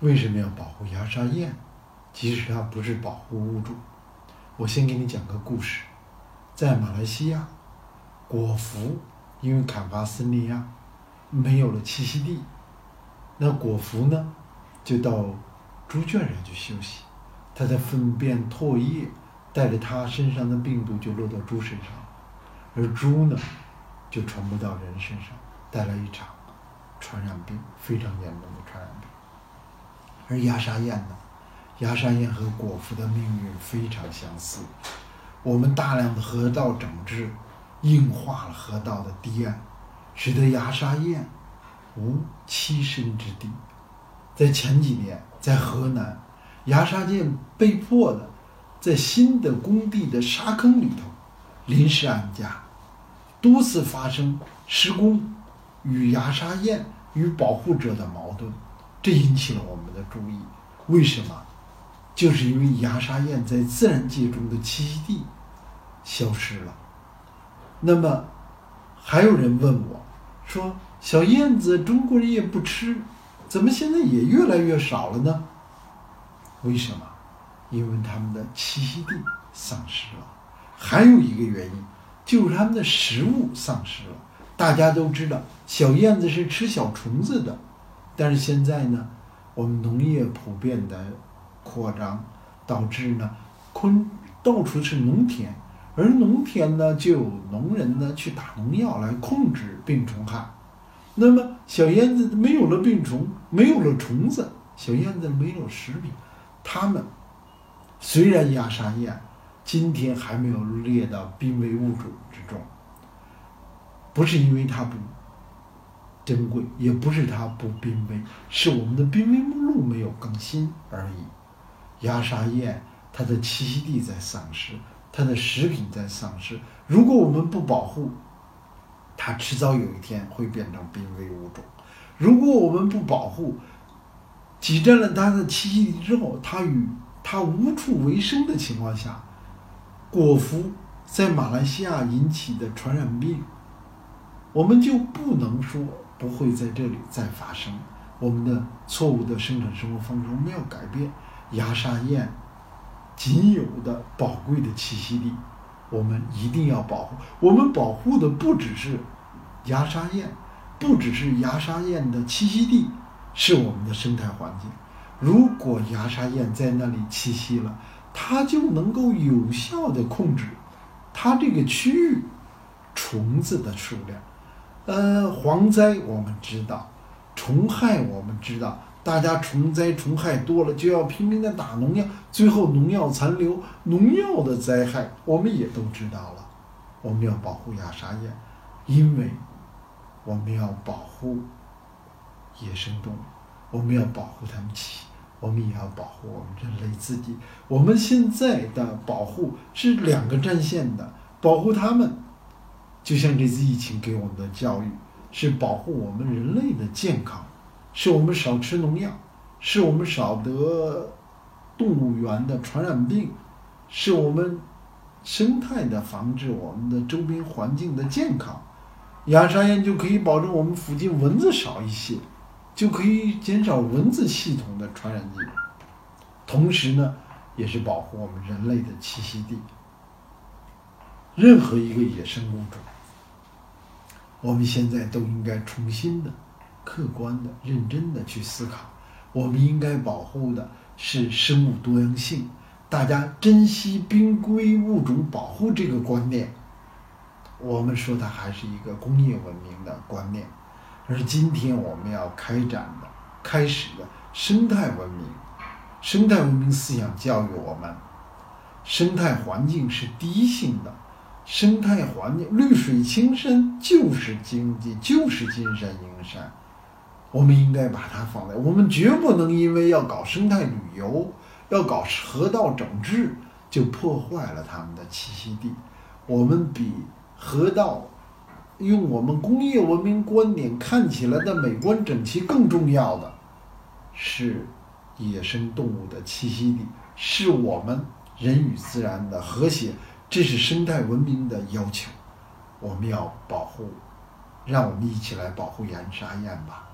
为什么要保护牙沙燕？即使它不是保护物种，我先给你讲个故事。在马来西亚，果蝠因为砍伐森林啊，没有了栖息地，那果蝠呢，就到猪圈上去休息。它的粪便、唾液带着它身上的病毒就落到猪身上，而猪呢，就传播到人身上，带来一场传染病，非常严重。而牙沙燕呢，牙沙燕和果蝠的命运非常相似。我们大量的河道整治，硬化了河道的堤岸，使得牙沙燕无栖身之地。在前几年，在河南，牙沙燕被迫的在新的工地的沙坑里头临时安家，多次发生施工与牙沙燕与保护者的矛盾，这引起了我们的注意。为什么？就是因为牙沙燕在自然界中的栖息地消失了。那么，还有人问我，说小燕子中国人也不吃，怎么现在也越来越少了呢？为什么？因为它们的栖息地丧失了。还有一个原因，就是它们的食物丧失了。大家都知道，小燕子是吃小虫子的，但是现在呢，我们农业普遍的。扩张导致呢，昆到处是农田，而农田呢就有农人呢去打农药来控制病虫害。那么小燕子没有了病虫，没有了虫子，小燕子没有食品。它们虽然亚沙燕今天还没有列到濒危物种之中，不是因为它不珍贵，也不是它不濒危，是我们的濒危目录没有更新而已。牙沙燕，它的栖息地在丧失，它的食品在丧失。如果我们不保护，它迟早有一天会变成濒危物种。如果我们不保护，挤占了它的栖息地之后，它与它无处为生的情况下，果蝠在马来西亚引起的传染病，我们就不能说不会在这里再发生。我们的错误的生产生活方式，我们要改变。牙沙燕仅有的宝贵的栖息地，我们一定要保护。我们保护的不只是牙沙燕，不只是牙沙燕的栖息地，是我们的生态环境。如果牙沙燕在那里栖息了，它就能够有效的控制它这个区域虫子的数量。呃，蝗灾我们知道，虫害我们知道。大家虫灾虫害多了，就要拼命的打农药，最后农药残留，农药的灾害我们也都知道了。我们要保护亚沙燕，因为我们要保护野生动物，我们要保护它们栖，我们也要保护我们人类自己。我们现在的保护是两个战线的，保护它们，就像这次疫情给我们的教育，是保护我们人类的健康。是我们少吃农药，是我们少得动物园的传染病，是我们生态的防治我们的周边环境的健康。亚沙燕就可以保证我们附近蚊子少一些，就可以减少蚊子系统的传染疾病，同时呢，也是保护我们人类的栖息地。任何一个野生物种，我们现在都应该重新的。客观的、认真的去思考，我们应该保护的是生物多样性。大家珍惜濒危物种保护这个观念，我们说它还是一个工业文明的观念，而今天我们要开展的、开始的生态文明，生态文明思想教育我们，生态环境是第一性的，生态环境绿水青山就是经济，就是金山银山。我们应该把它放在，我们绝不能因为要搞生态旅游，要搞河道整治，就破坏了它们的栖息地。我们比河道，用我们工业文明观点看起来的美观整齐更重要的，是野生动物的栖息地，是我们人与自然的和谐，这是生态文明的要求。我们要保护，让我们一起来保护盐沙燕吧。